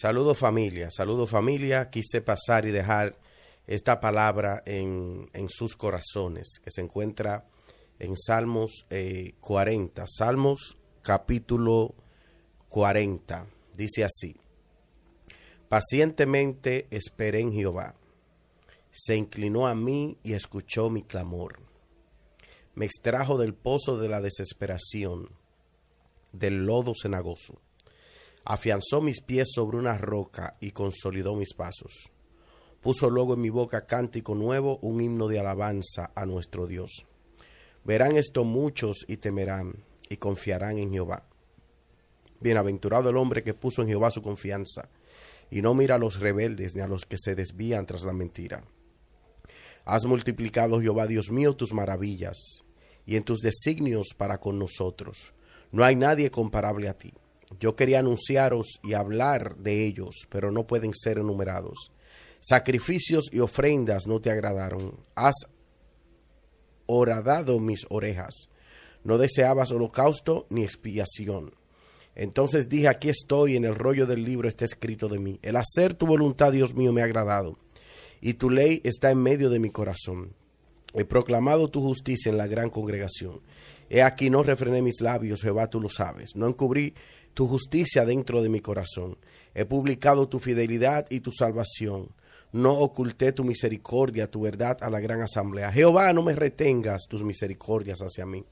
Saludo familia, saludo familia. Quise pasar y dejar esta palabra en, sus corazones, que se encuentra en Salmos 40. Eh, Salmos capítulo 40. Dice así. Pacientemente esperé en Jehová. Se inclinó a mí y escuchó mi clamor. Me extrajo del pozo de la desesperación, del lodo cenagoso afianzó mis pies sobre una roca y consolidó mis pasos. Puso luego en mi boca cántico nuevo, un himno de alabanza a nuestro Dios. Verán esto muchos y temerán y confiarán en Jehová. Bienaventurado el hombre que puso en Jehová su confianza y no mira a los rebeldes ni a los que se desvían tras la mentira. Has multiplicado, Jehová Dios mío, tus maravillas y en tus designios para con nosotros. No hay nadie comparable a ti. Yo quería anunciaros y hablar de ellos, pero no pueden ser enumerados. Sacrificios y ofrendas no te agradaron. Has horadado mis orejas. No deseabas holocausto ni expiación. Entonces dije, aquí estoy, en el rollo del libro está escrito de mí. El hacer tu voluntad, Dios mío, me ha agradado. Y tu ley está en medio de mi corazón. He proclamado tu justicia en la gran congregación. He aquí no refrené mis labios, Jehová, tú lo sabes. No encubrí tu justicia dentro de mi corazón. He publicado tu fidelidad y tu salvación. No oculté tu misericordia, tu verdad a la gran asamblea. Jehová, no me retengas tus misericordias hacia mí.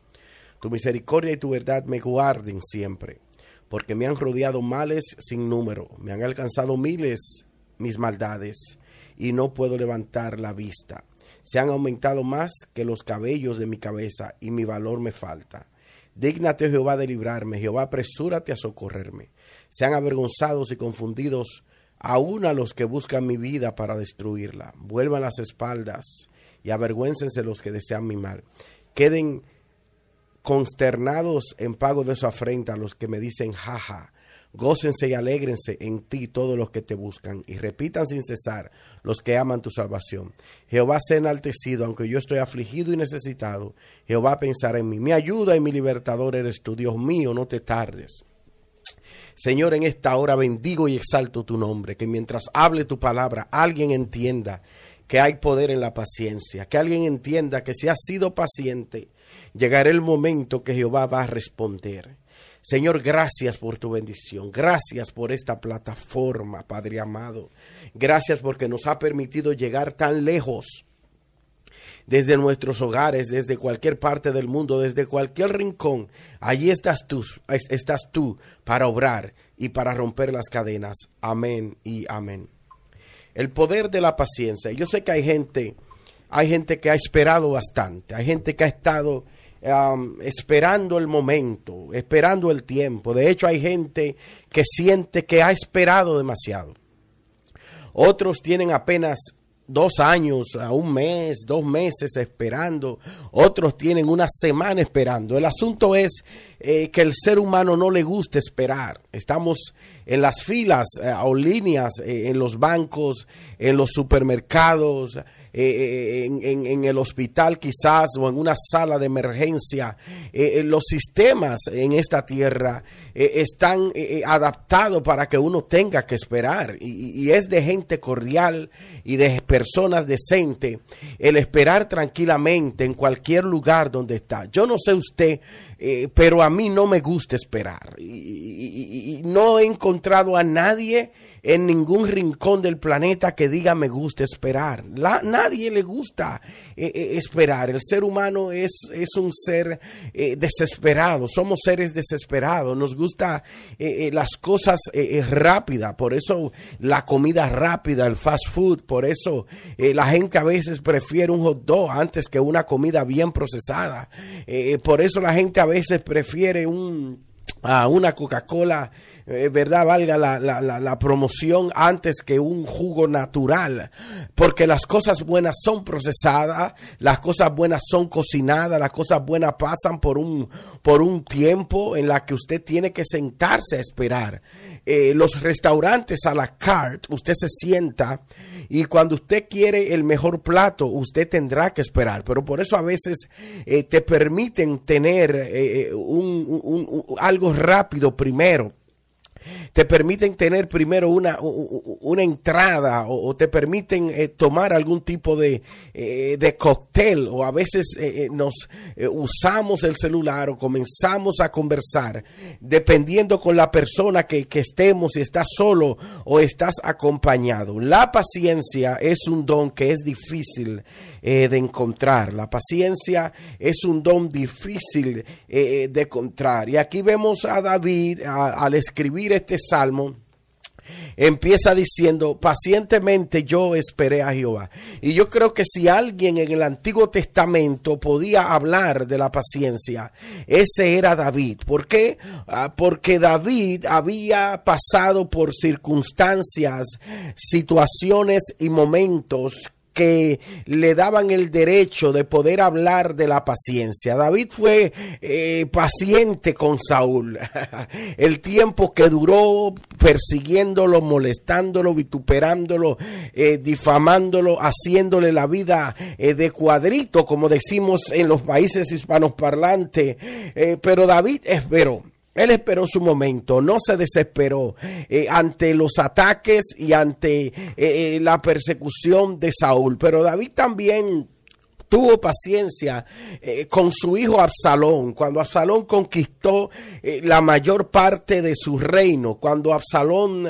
Tu misericordia y tu verdad me guarden siempre, porque me han rodeado males sin número, me han alcanzado miles mis maldades, y no puedo levantar la vista. Se han aumentado más que los cabellos de mi cabeza, y mi valor me falta. Dígnate, Jehová, de librarme. Jehová, apresúrate a socorrerme. Sean avergonzados y confundidos aún a los que buscan mi vida para destruirla. Vuelvan las espaldas y avergüéncense los que desean mi mal. Queden consternados en pago de su afrenta los que me dicen jaja. Gócense y alégrense en ti todos los que te buscan, y repitan sin cesar los que aman tu salvación. Jehová sea enaltecido, aunque yo estoy afligido y necesitado. Jehová pensará en mí. Mi ayuda y mi libertador eres tú, Dios mío, no te tardes. Señor, en esta hora bendigo y exalto tu nombre, que mientras hable tu palabra, alguien entienda que hay poder en la paciencia, que alguien entienda que si has sido paciente, llegará el momento que Jehová va a responder. Señor, gracias por tu bendición. Gracias por esta plataforma, Padre amado. Gracias porque nos ha permitido llegar tan lejos desde nuestros hogares, desde cualquier parte del mundo, desde cualquier rincón. Allí estás tú, estás tú para obrar y para romper las cadenas. Amén y amén. El poder de la paciencia. Yo sé que hay gente, hay gente que ha esperado bastante, hay gente que ha estado esperando el momento, esperando el tiempo. De hecho, hay gente que siente que ha esperado demasiado. Otros tienen apenas dos años, a un mes, dos meses esperando. Otros tienen una semana esperando. El asunto es eh, que el ser humano no le gusta esperar. Estamos en las filas eh, o líneas eh, en los bancos, en los supermercados, eh, en, el hospital quizás o en una sala de emergencia. los sistemas en esta tierra están adaptados para que uno tenga que esperar y, es de gente cordial y de personas decentes el esperar tranquilamente en cualquier lugar donde está. Yo no sé usted eh, pero a mí no me gusta esperar. Y, no he encontrado a nadie en ningún rincón del planeta que diga me gusta esperar. Nadie le gusta eh, eh, esperar. El ser humano es, es un ser desesperado. Somos seres desesperados. Nos gusta las cosas rápidas. Por eso la comida rápida, el fast food. Por eso la gente a veces prefiere un hot dog antes que una comida bien procesada. por eso la gente a veces prefiere un, a una Coca-Cola, eh, ¿verdad? Valga la, la, la, promoción antes que un jugo natural. Porque las cosas buenas son procesadas, las cosas buenas son cocinadas, las cosas buenas pasan por un, por un tiempo en la que usted tiene que sentarse a esperar. Eh, los restaurantes a la carte, usted se sienta y cuando usted quiere el mejor plato, usted tendrá que esperar. Pero por eso a veces eh, te permiten tener eh, un, algo rápido primero te permiten tener primero una, una entrada o, te permiten eh, tomar algún tipo de, eh, de cóctel o a veces eh, nos usamos el celular o comenzamos a conversar dependiendo con la persona que, que estemos, si estás solo o estás acompañado. La paciencia es un don que es difícil de encontrar. La paciencia es un don difícil de encontrar. Y aquí vemos a David al escribir este salmo empieza diciendo, pacientemente yo esperé a Jehová. Y yo creo que si alguien en el Antiguo Testamento podía hablar de la paciencia, ese era David. ¿Por qué? Ah, porque David había pasado por circunstancias, situaciones y momentos que le daban el derecho de poder hablar de la paciencia. David fue eh, paciente con Saúl. el tiempo que duró persiguiéndolo, molestándolo, vituperándolo, eh, difamándolo, haciéndole la vida eh, de cuadrito, como decimos en los países hispanos parlantes. pero David esperó. Él esperó su momento, no se desesperó eh, ante los ataques y ante eh, eh, la persecución de Saúl. Pero David también tuvo paciencia eh, con su hijo Absalón, cuando Absalón conquistó eh, la mayor parte de su reino, cuando Absalón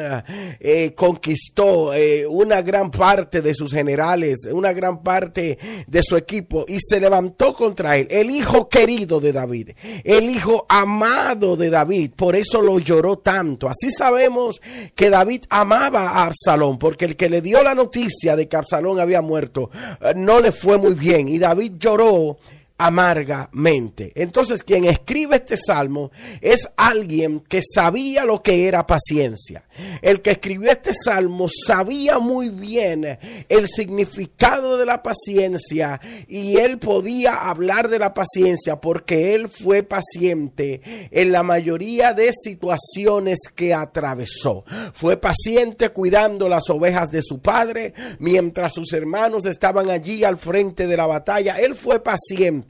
eh, conquistó una gran parte de sus generales, una gran parte de su equipo y se levantó contra él, el hijo querido de David, el hijo amado de David, por eso lo lloró tanto. Así sabemos que David amaba a Absalón, porque el que le dio la noticia de que Absalón había muerto no le fue muy bien y David lloró amargamente. Entonces, quien escribe este salmo es alguien que sabía lo que era paciencia. El que escribió este salmo sabía muy bien el significado de la paciencia y él podía hablar de la paciencia porque él fue paciente en la mayoría de situaciones que atravesó. Fue paciente cuidando las ovejas de su padre mientras sus hermanos estaban allí al frente de la batalla. Él fue paciente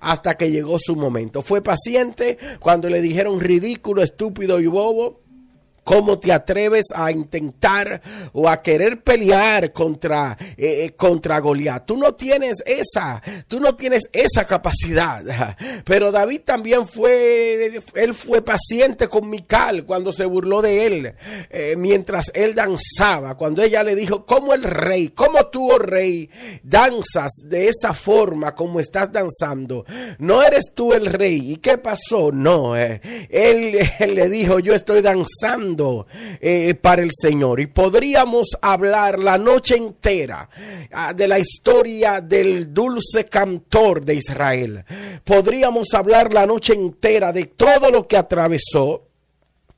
hasta que llegó su momento. Fue paciente cuando le dijeron ridículo, estúpido y bobo ¿Cómo te atreves a intentar o a querer pelear contra, eh, eh, contra Goliat? Tú no tienes esa, tú no tienes esa capacidad. Pero David también fue, él fue paciente con Mical cuando se burló de él, eh, mientras él danzaba, cuando ella le dijo, ¿cómo el rey, cómo tú, oh rey, danzas de esa forma como estás danzando? No eres tú el rey. ¿Y qué pasó? No, él, él le dijo, yo estoy danzando eh, para el Señor. Y podríamos hablar la noche entera ah, de la historia del dulce cantor de Israel. Podríamos hablar la noche entera de todo lo que atravesó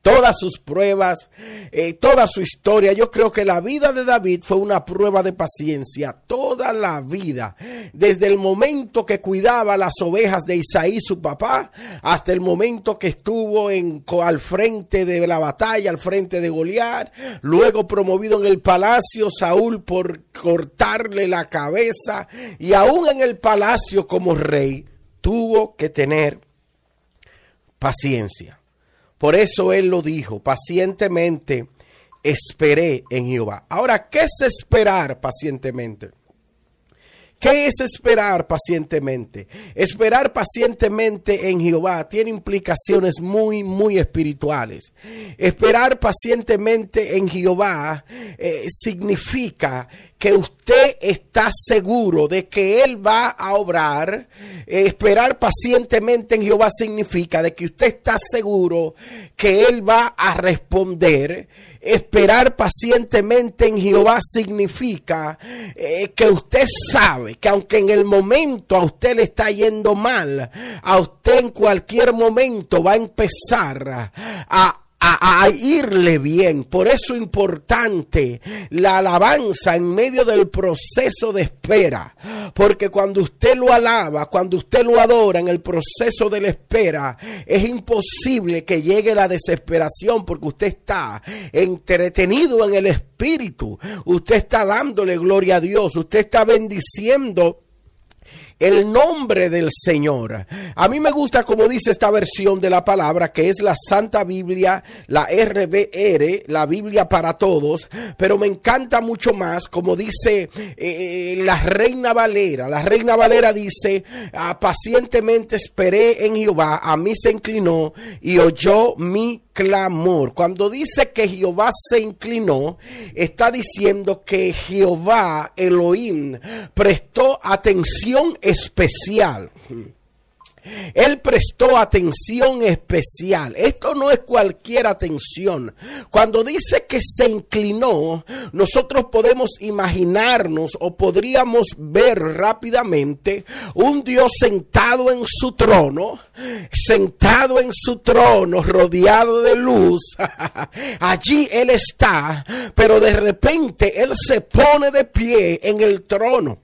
todas sus pruebas, eh, toda su historia. Yo creo que la vida de David fue una prueba de paciencia, toda la vida, desde el momento que cuidaba las ovejas de Isaí, su papá, hasta el momento que estuvo en, al frente de la batalla, al frente de Goliat, luego promovido en el palacio, Saúl por cortarle la cabeza, y aún en el palacio como rey, tuvo que tener paciencia. Por eso él lo dijo, pacientemente esperé en Jehová. Ahora, ¿qué es esperar pacientemente? ¿Qué es esperar pacientemente? Esperar pacientemente en Jehová tiene implicaciones muy, muy espirituales. Esperar pacientemente en Jehová eh, significa que usted está seguro de que Él va a obrar. esperar pacientemente en Jehová significa de que usted está seguro que Él va a responder. Esperar pacientemente en Jehová significa eh, que usted sabe que aunque en el momento a usted le está yendo mal, a usted en cualquier momento va a empezar a a, irle bien. Por eso es importante la alabanza en medio del proceso de espera. Porque cuando usted lo alaba, cuando usted lo adora en el proceso de la espera, es imposible que llegue la desesperación porque usted está entretenido en el espíritu. Usted está dándole gloria a Dios. Usted está bendiciendo el nombre del Señor. A mí me gusta como dice esta versión de la palabra, que es la Santa Biblia, la RBR, la Biblia para todos, pero me encanta mucho más como dice eh, la Reina Valera. La Reina Valera dice, ah, pacientemente esperé en Jehová, a mí se inclinó y oyó mi clamor. Cuando dice que Jehová se inclinó, está diciendo que Jehová Elohim prestó atención especial. Él prestó atención especial. Esto no es cualquier atención. Cuando dice que se inclinó, nosotros podemos imaginarnos o podríamos ver rápidamente un Dios sentado en su trono, sentado en su trono, rodeado de luz. Allí Él está, pero de repente Él se pone de pie en el trono.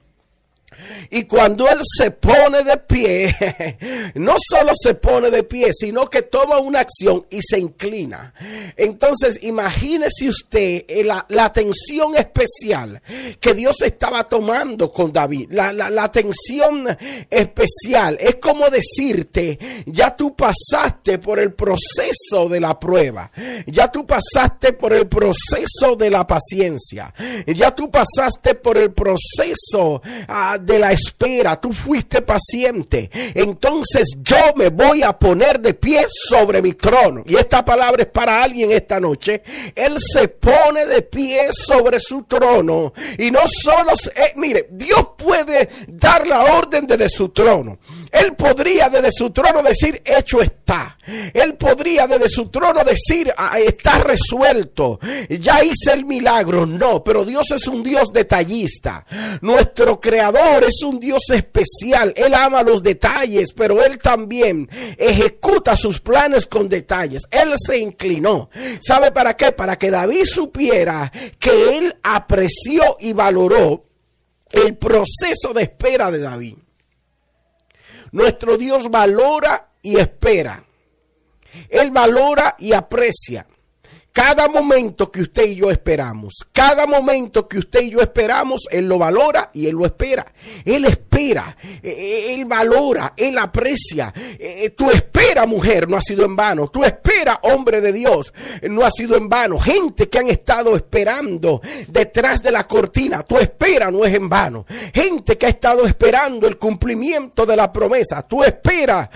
Y cuando Él se pone de pie, no solo se pone de pie, sino que toma una acción y se inclina. Entonces, imagínese usted eh, la, atención especial que Dios estaba tomando con David. La, la atención especial es como decirte, ya tú pasaste por el proceso de la prueba, ya tú pasaste por el proceso de la paciencia, ya tú pasaste por el proceso uh, de la espera, tú fuiste paciente. Entonces yo me voy a poner de pie sobre mi trono. Y esta palabra es para alguien esta noche. Él se pone de pie sobre su trono. Y no solo, eh, mire, Dios puede dar la orden desde su trono. Él podría desde su trono decir, hecho está. Él podría desde su trono decir, ah, está resuelto. Ya hice el milagro. No, pero Dios es un Dios detallista. Nuestro creador es un Dios especial. Él ama los detalles, pero Él también ejecuta sus planes con detalles. Él se inclinó. ¿Sabe para qué? Para que David supiera que Él apreció y valoró el proceso de espera de David. Nuestro Dios valora y espera. Él valora y aprecia cada momento que usted y yo esperamos, cada momento que usted y yo esperamos, Él lo valora y Él lo espera. Él espera, eh, eh, Él valora, Él aprecia. Eh, tu espera, mujer, no ha sido en vano. Tu espera, hombre de Dios, no ha sido en vano. Gente que han estado esperando detrás de la cortina, tu espera no es en vano. Gente que ha estado esperando el cumplimiento de la promesa, tu espera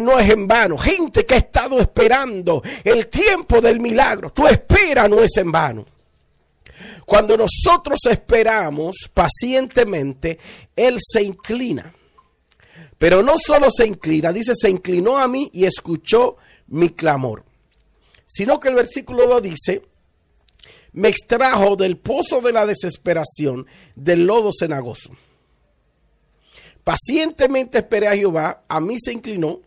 no es en vano. Gente que ha estado esperando el tiempo del milagro, tu espera no es en vano. Cuando nosotros esperamos pacientemente, Él se inclina. Pero no solo se inclina, dice, se inclinó a mí y escuchó mi clamor. Sino que el versículo 2 dice, me extrajo del pozo de la desesperación, del lodo cenagoso. Pacientemente esperé a Jehová, a mí se inclinó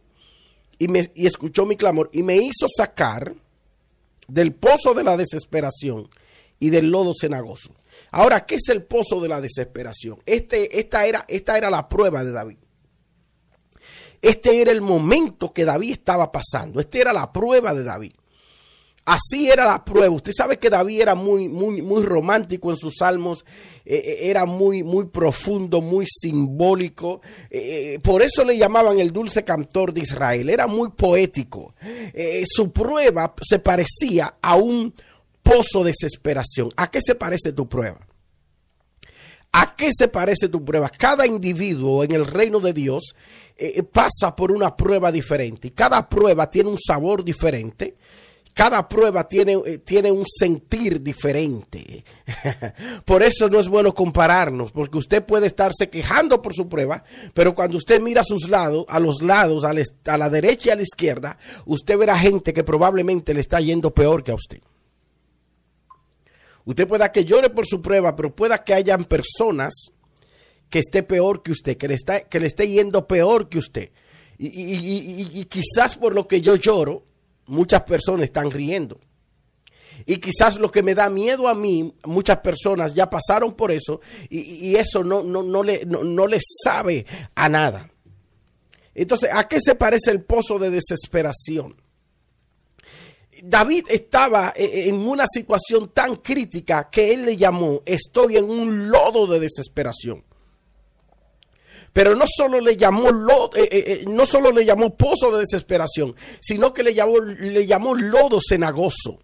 y, me, y escuchó mi clamor y me hizo sacar del pozo de la desesperación y del lodo cenagoso. Ahora, ¿qué es el pozo de la desesperación? Este, esta, era, esta era la prueba de David. Este era el momento que David estaba pasando. Esta era la prueba de David. Así era la prueba. Usted sabe que David era muy, muy, muy romántico en sus salmos, eh, eh, era muy, muy profundo, muy simbólico. Eh, por eso le llamaban el dulce cantor de Israel. Era muy poético. su prueba se parecía a un pozo de desesperación. ¿A qué se parece tu prueba? ¿A qué se parece tu prueba? Cada individuo en el reino de Dios pasa por una prueba diferente y cada prueba tiene un sabor diferente cada prueba tiene, eh, tiene un sentir diferente. por eso no es bueno compararnos, porque usted puede estarse quejando por su prueba, pero cuando usted mira a sus lados, a los lados, a la, derecha y a la izquierda, usted verá gente que probablemente le está yendo peor que a usted. Usted pueda que llore por su prueba, pero pueda que hayan personas que esté peor que usted, que le, está, que le esté yendo peor que usted. y, quizás por lo que yo lloro, muchas personas están riendo. Y quizás lo que me da miedo a mí, muchas personas ya pasaron por eso y, eso no, no, no, le, no, le sabe a nada. Entonces, ¿a qué se parece el pozo de desesperación? David estaba e, e, en una situación tan crítica que él le llamó, estoy en un lodo de desesperación. Pero no solo le llamó lodo, eh, eh, eh, no solo le llamó pozo de desesperación, sino que le llamó, le llamó lodo cenagoso.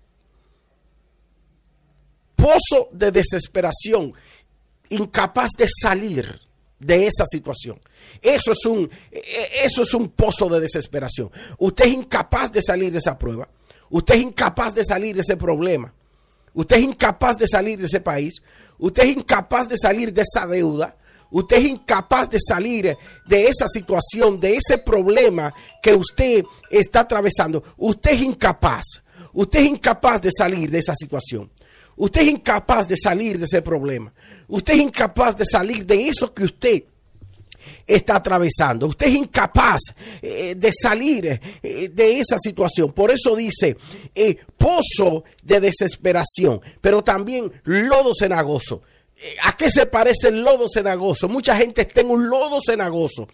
Pozo de desesperación, incapaz de salir de esa situación. Eso es un eso es un pozo de desesperación. Usted es incapaz de salir de esa prueba. Usted es incapaz de salir de ese problema. Usted es incapaz de salir de ese país. Usted es incapaz de salir de esa deuda. Usted es incapaz de salir de esa situación, de ese problema que usted está atravesando. Usted es incapaz. Usted es incapaz de salir de esa situación. Usted es incapaz de salir de ese problema. Usted es incapaz de salir de eso que usted está atravesando. Usted es incapaz eh, de salir eh, de esa situación. Por eso dice eh, pozo de desesperación, pero también lodo cenagoso. ¿A qué se parece el lodo cenagoso? Mucha gente está en un lodo cenagoso.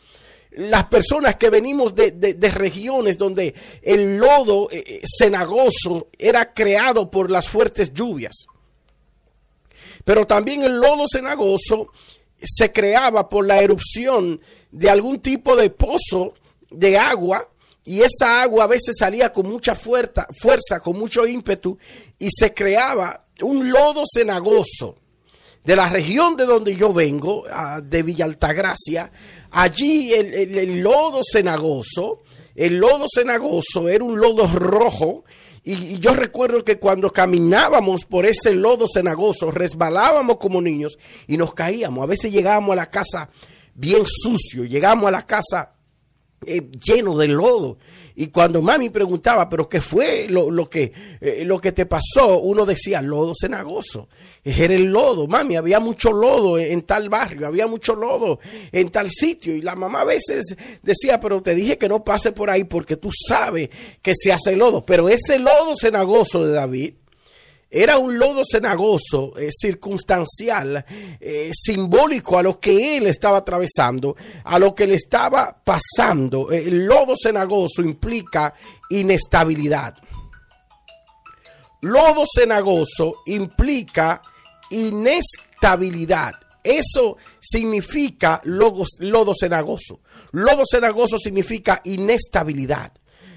Las personas que venimos de, de regiones donde el lodo cenagoso era creado por las fuertes lluvias. Pero también el lodo cenagoso se creaba por la erupción de algún tipo de pozo de agua y esa agua a veces salía con mucha fuerza, fuerza, con mucho ímpetu y se creaba un lodo cenagoso. De la región de donde yo vengo, de Villa Altagracia, allí el, lodo cenagoso, el lodo cenagoso era un lodo rojo y, yo recuerdo que cuando caminábamos por ese lodo cenagoso, resbalábamos como niños y nos caíamos. A veces llegábamos a la casa bien sucio, llegábamos a la casa eh, lleno de lodo. Y cuando mami preguntaba, ¿pero qué fue lo, que, eh, lo que te pasó? Uno decía, lodo cenagoso. Era el lodo, mami, había mucho lodo en tal barrio, había mucho lodo en tal sitio. Y la mamá a veces decía, pero te dije que no pase por ahí porque tú sabes que se hace lodo. Pero ese lodo cenagoso de David era un lodo cenagoso, eh, circunstancial, eh, simbólico a lo que él estaba atravesando, a lo que le estaba pasando. Eh, el lodo cenagoso implica inestabilidad. Lodo cenagoso implica inestabilidad. Eso significa lodo cenagoso. Lodo cenagoso significa inestabilidad.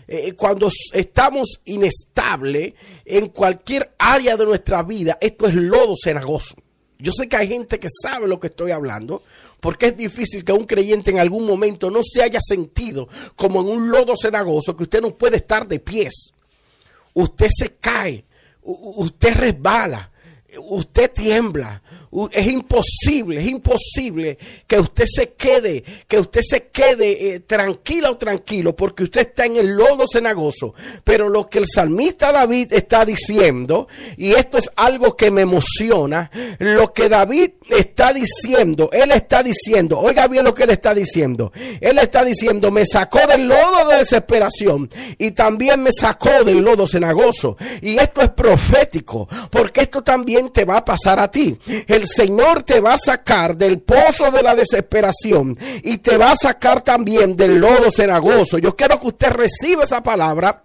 Eh, cuando estamos inestables en cualquier área de nuestra vida, esto es lodo cenagoso. Yo sé que hay gente que sabe lo que estoy hablando, porque es difícil que un creyente en algún momento no se haya sentido como en un lodo cenagoso, que usted no puede estar de pies. Usted se cae, usted resbala, usted tiembla, es imposible, es imposible que usted se quede, que usted se quede eh, tranquila o tranquilo porque usted está en el lodo cenagoso. Pero lo que el salmista David está diciendo, y esto es algo que me emociona, lo que David está diciendo, él está diciendo, oiga bien lo que él está diciendo, él está diciendo, me sacó del lodo de desesperación y también me sacó del lodo cenagoso. Y esto es profético, porque esto también te va a pasar a ti. Señor te va a sacar del pozo de la desesperación y te va a sacar también del lodo cenagoso. Yo quiero que usted reciba esa palabra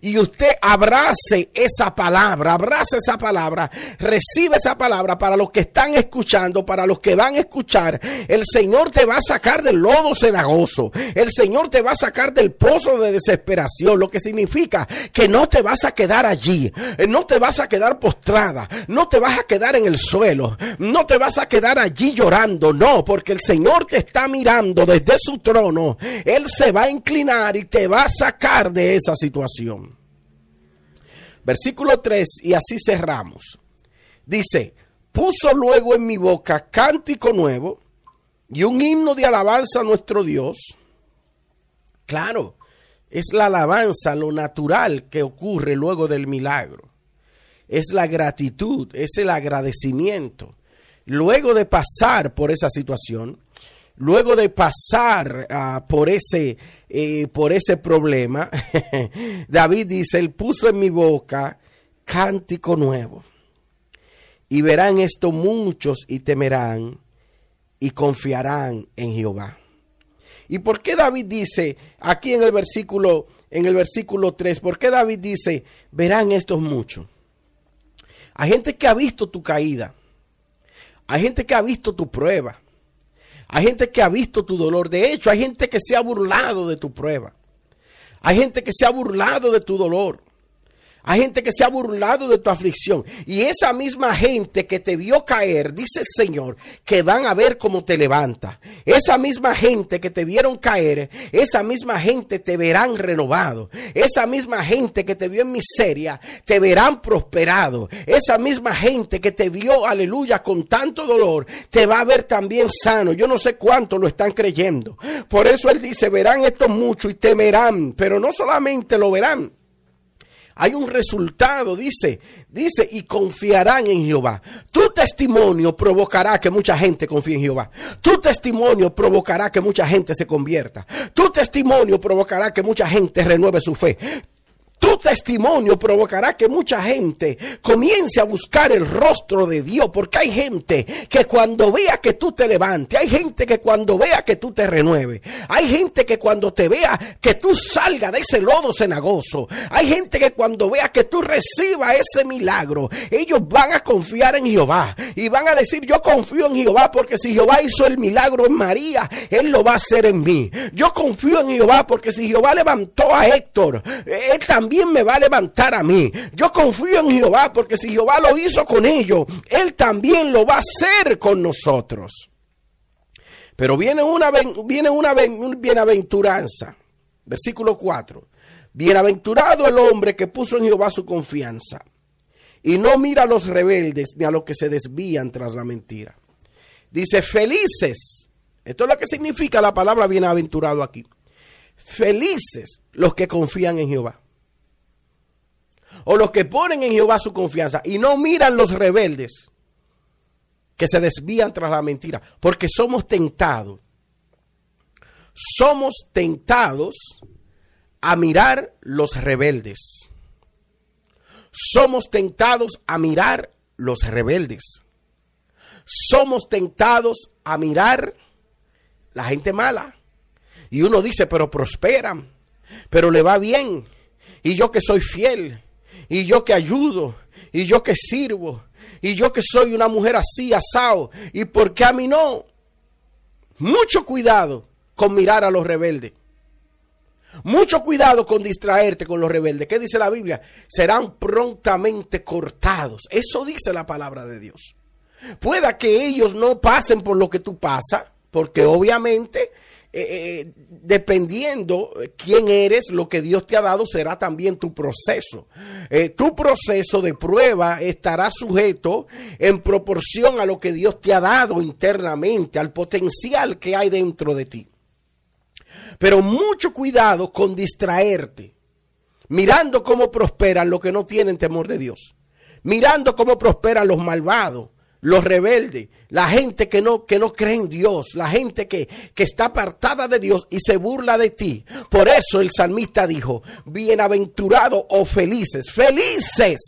y usted abrace esa palabra, abrace esa palabra, recibe esa palabra para los que están escuchando, para los que van a escuchar. El Señor te va a sacar del lodo cenagoso, el Señor te va a sacar del pozo de desesperación, lo que significa que no te vas a quedar allí, no te vas a quedar postrada, no te vas a quedar en el suelo, no te vas a quedar allí llorando, no, porque el Señor te está mirando desde su trono, Él se va a inclinar y te va a sacar de esa situación. Versículo 3, y así cerramos. Dice, puso luego en mi boca cántico nuevo y un himno de alabanza a nuestro Dios. Claro, es la alabanza, lo natural que ocurre luego del milagro. Es la gratitud, es el agradecimiento. Luego de pasar por esa situación, luego de pasar ah, por ese eh, por ese problema, David dice, él puso en mi boca cántico nuevo. Y verán esto muchos y temerán y confiarán en Jehová. ¿Y por qué David dice aquí en el versículo en el versículo 3, por qué David dice, verán estos muchos? Hay gente que ha visto tu caída. Hay gente que ha visto tu prueba. Hay gente que ha visto tu dolor. De hecho, hay gente que se ha burlado de tu prueba. Hay gente que se ha burlado de tu dolor. Hay gente que se ha burlado de tu aflicción. Y esa misma gente que te vio caer, dice el Señor, que van a ver cómo te levanta. Esa misma gente que te vieron caer, esa misma gente te verán renovado. Esa misma gente que te vio en miseria, te verán prosperado. Esa misma gente que te vio, aleluya, con tanto dolor, te va a ver también sano. Yo no sé cuánto lo están creyendo. Por eso Él dice, verán esto mucho y temerán. Pero no solamente lo verán hay un resultado, dice, dice, y confiarán en Jehová. Tu testimonio provocará que mucha gente confíe en Jehová. Tu testimonio provocará que mucha gente se convierta. Tu testimonio provocará que mucha gente renueve su fe. Tu testimonio provocará que mucha gente comience a buscar el rostro de Dios, porque hay gente que cuando vea que tú te levantes, hay gente que cuando vea que tú te renueves, hay gente que cuando te vea que tú salgas de ese lodo cenagoso, hay gente que cuando vea que tú recibas ese milagro, ellos van a confiar en Jehová y van a decir, yo confío en Jehová, porque si Jehová hizo el milagro en María, Él lo va a hacer en mí. Yo confío en Jehová, porque si Jehová levantó a Héctor, Él también también me va a levantar a mí. Yo confío en Jehová porque si Jehová lo hizo con ellos, Él también lo va a hacer con nosotros. Pero viene una, viene una bienaventuranza. Versículo 4. Bienaventurado el hombre que puso en Jehová su confianza y no mira a los rebeldes ni a los que se desvían tras la mentira. Dice, felices. Esto es lo que significa la palabra bienaventurado aquí. Felices los que confían en Jehová o los que ponen en Jehová su confianza y no miran los rebeldes que se desvían tras la mentira, porque somos tentados. Somos tentados a mirar los rebeldes. Somos tentados a mirar los rebeldes. Somos tentados a mirar la gente mala. Y uno dice, pero prosperan, pero le va bien. Y yo que soy fiel, y yo que ayudo, y yo que sirvo, y yo que soy una mujer así, asado, y por qué a mí no. Mucho cuidado con mirar a los rebeldes. Mucho cuidado con distraerte con los rebeldes. ¿Qué dice la Biblia? Serán prontamente cortados. Eso dice la palabra de Dios. Pueda que ellos no pasen por lo que tú pasas, porque obviamente eh, eh, dependiendo quién eres, lo que Dios te ha dado será también tu proceso. Eh, tu proceso de prueba estará sujeto en proporción a lo que Dios te ha dado internamente, al potencial que hay dentro de ti. Pero mucho cuidado con distraerte, mirando cómo prosperan los que no tienen temor de Dios, mirando cómo prosperan los malvados, los rebeldes, la gente que no, que no cree en Dios, la gente que, que está apartada de Dios y se burla de ti. Por eso el salmista dijo, bienaventurados o felices, felices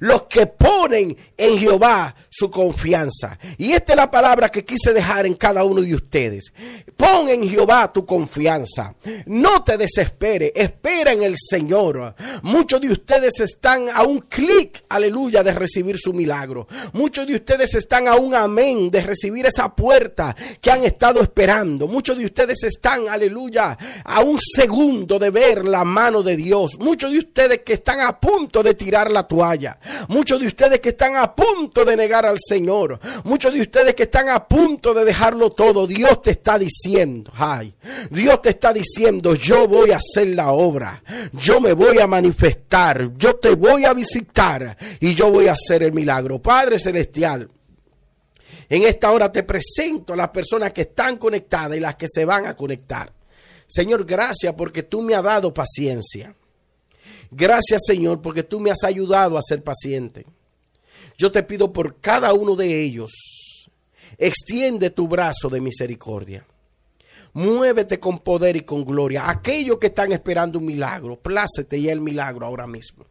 los que ponen en Jehová su confianza. Y esta es la palabra que quise dejar en cada uno de ustedes. Pon en Jehová tu confianza. No te desespere, espera en el Señor. Muchos de ustedes están a un clic, aleluya, de recibir su milagro. Muchos de ustedes están a un amén de recibir esa puerta que han estado esperando. Muchos de ustedes están, aleluya, a un segundo de ver la mano de Dios. Muchos de ustedes que están a punto de tirar la toalla. Muchos de ustedes que están a punto de negar al Señor. Muchos de ustedes que están a punto de dejarlo todo. Dios te está diciendo, ay, Dios te está diciendo, yo voy a hacer la obra. Yo me voy a manifestar. Yo te voy a visitar y yo voy a hacer el milagro. Padre Celestial. En esta hora te presento a las personas que están conectadas y las que se van a conectar. Señor, gracias porque tú me has dado paciencia. Gracias, Señor, porque tú me has ayudado a ser paciente. Yo te pido por cada uno de ellos, extiende tu brazo de misericordia. Muévete con poder y con gloria. Aquellos que están esperando un milagro, plácete ya el milagro ahora mismo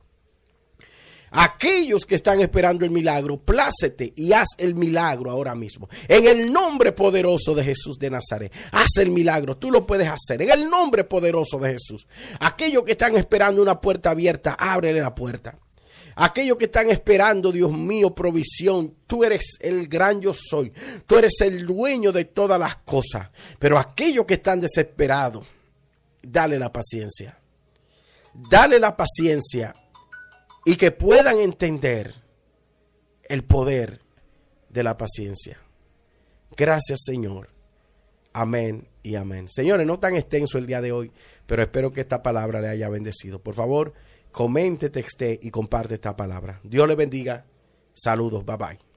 aquellos que están esperando el milagro, plácete y haz el milagro ahora mismo. En el nombre poderoso de Jesús de Nazaret, haz el milagro, tú lo puedes hacer. En el nombre poderoso de Jesús, aquellos que están esperando una puerta abierta, ábrele la puerta. Aquellos que están esperando, Dios mío, provisión. Tú eres el gran yo soy. Tú eres el dueño de todas las cosas. Pero aquellos que están desesperados, dale la paciencia. Dale la paciencia y que puedan entender el poder de la paciencia. Gracias Señor. Amén y amén. Señores, no tan extenso el día de hoy, pero espero que esta palabra le haya bendecido. Por favor, comente, texte y comparte esta palabra. Dios le bendiga. Saludos. Bye bye.